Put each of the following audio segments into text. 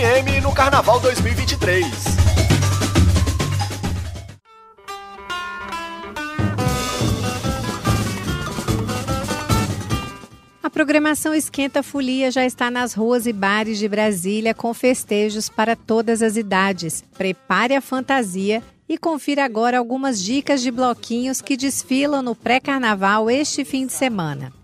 FM no Carnaval 2023. A programação Esquenta Folia já está nas ruas e bares de Brasília com festejos para todas as idades. Prepare a fantasia e confira agora algumas dicas de bloquinhos que desfilam no pré-carnaval este fim de semana.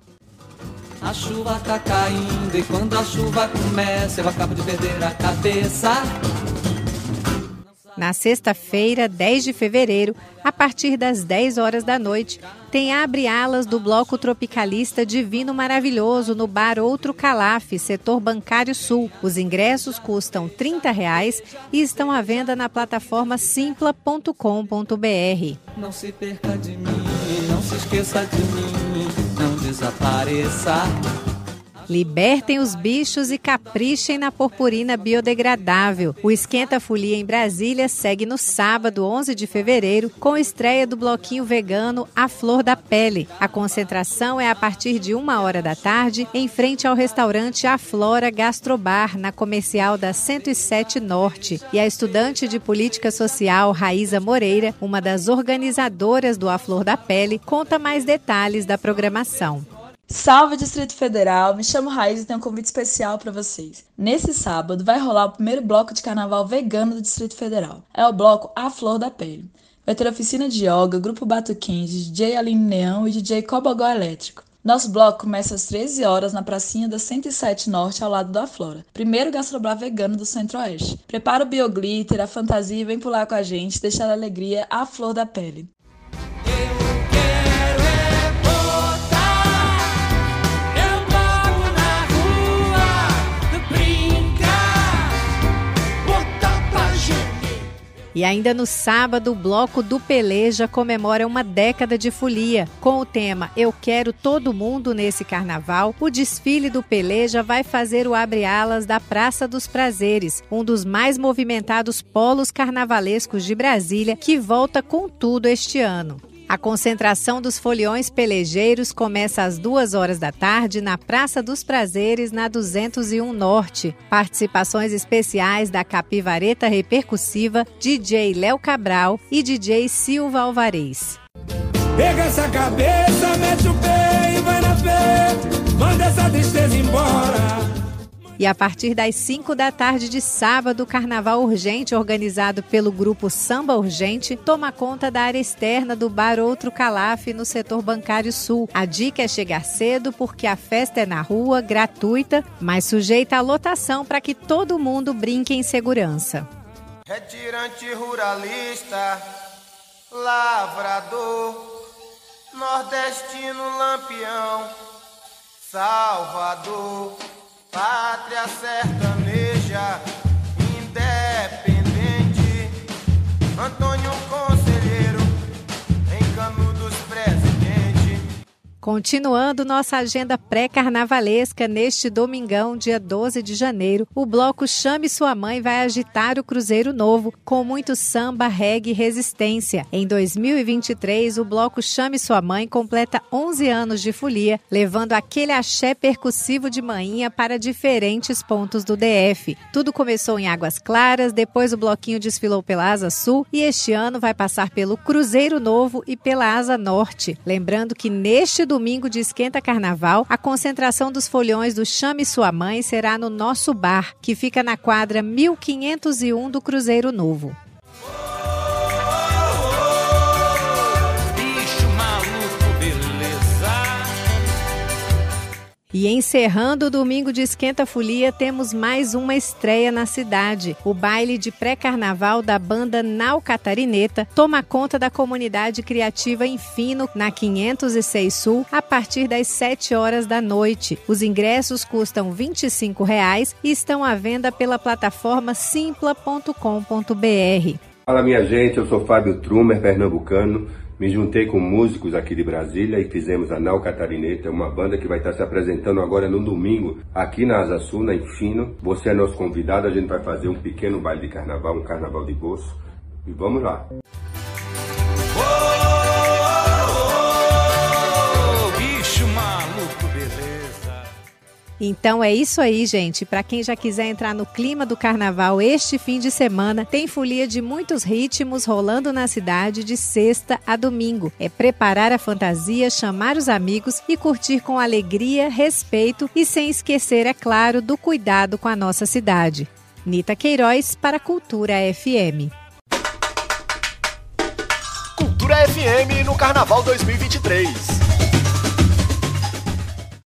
A chuva tá caindo e quando a chuva começa eu acabo de perder a cabeça. Na sexta-feira, 10 de fevereiro, a partir das 10 horas da noite, tem Abre Alas do Bloco Tropicalista Divino Maravilhoso no Bar Outro Calaf, setor bancário sul. Os ingressos custam 30 reais e estão à venda na plataforma simpla.com.br. Não se perca de mim, não se esqueça de mim, não desapareça. Libertem os bichos e caprichem na purpurina biodegradável. O Esquenta Folia em Brasília segue no sábado, 11 de fevereiro, com estreia do bloquinho vegano A Flor da Pele. A concentração é a partir de uma hora da tarde, em frente ao restaurante A Flora Gastrobar, na comercial da 107 Norte. E a estudante de política social Raíza Moreira, uma das organizadoras do A Flor da Pele, conta mais detalhes da programação. Salve Distrito Federal, me chamo Raiz e tenho um convite especial para vocês. Nesse sábado vai rolar o primeiro bloco de carnaval vegano do Distrito Federal. É o bloco A Flor da Pele. Vai ter oficina de yoga, grupo Batuquins, DJ Aline Leão e DJ Cobogó Elétrico. Nosso bloco começa às 13 horas na pracinha da 107 Norte, ao lado da Flora. Primeiro gastrobar vegano do Centro-Oeste. Prepara o bioglitter, a fantasia e vem pular com a gente, deixar a alegria à flor da pele. E ainda no sábado, o Bloco do Peleja comemora uma década de folia. Com o tema Eu Quero Todo Mundo nesse carnaval, o desfile do Peleja vai fazer o abre-alas da Praça dos Prazeres, um dos mais movimentados polos carnavalescos de Brasília, que volta com tudo este ano. A concentração dos foliões pelejeiros começa às duas horas da tarde na Praça dos Prazeres, na 201 Norte. Participações especiais da Capivareta Repercussiva, DJ Léo Cabral e DJ Silva Alvarez. Pega essa cabeça, mete o pé e vai na fé, manda essa tristeza. E a partir das 5 da tarde de sábado, o Carnaval Urgente, organizado pelo grupo Samba Urgente, toma conta da área externa do Bar Outro Calaf, no setor bancário sul. A dica é chegar cedo, porque a festa é na rua, gratuita, mas sujeita à lotação para que todo mundo brinque em segurança. Retirante ruralista, lavrador, nordestino lampião, Salvador pátria sertaneja, Continuando nossa agenda pré-carnavalesca, neste domingão, dia 12 de janeiro, o bloco Chame Sua Mãe vai agitar o Cruzeiro Novo com muito samba, reggae e resistência. Em 2023, o bloco Chame Sua Mãe completa 11 anos de folia, levando aquele axé percussivo de manhinha para diferentes pontos do DF. Tudo começou em Águas Claras, depois o bloquinho desfilou pela Asa Sul e este ano vai passar pelo Cruzeiro Novo e pela Asa Norte. Lembrando que neste domingo de Esquenta Carnaval, a concentração dos folhões do Chame Sua Mãe será no nosso bar, que fica na quadra 1501 do Cruzeiro Novo. E encerrando o domingo de Esquenta Folia, temos mais uma estreia na cidade. O baile de pré-carnaval da banda Nau Catarineta toma conta da comunidade criativa Infino, na 506 Sul, a partir das 7 horas da noite. Os ingressos custam 25 reais e estão à venda pela plataforma simpla.com.br. Fala minha gente, eu sou Fábio Trumer, pernambucano. Me juntei com músicos aqui de Brasília e fizemos a Nau Catarineta, uma banda que vai estar se apresentando agora no domingo aqui na Asa Sul, na Infino. Você é nosso convidado, a gente vai fazer um pequeno baile de carnaval, um carnaval de bolso. E vamos lá. Então é isso aí, gente. Para quem já quiser entrar no clima do carnaval este fim de semana, tem folia de muitos ritmos rolando na cidade de sexta a domingo. É preparar a fantasia, chamar os amigos e curtir com alegria, respeito e sem esquecer, é claro, do cuidado com a nossa cidade. Nita Queiroz para Cultura FM. Cultura FM no Carnaval 2023.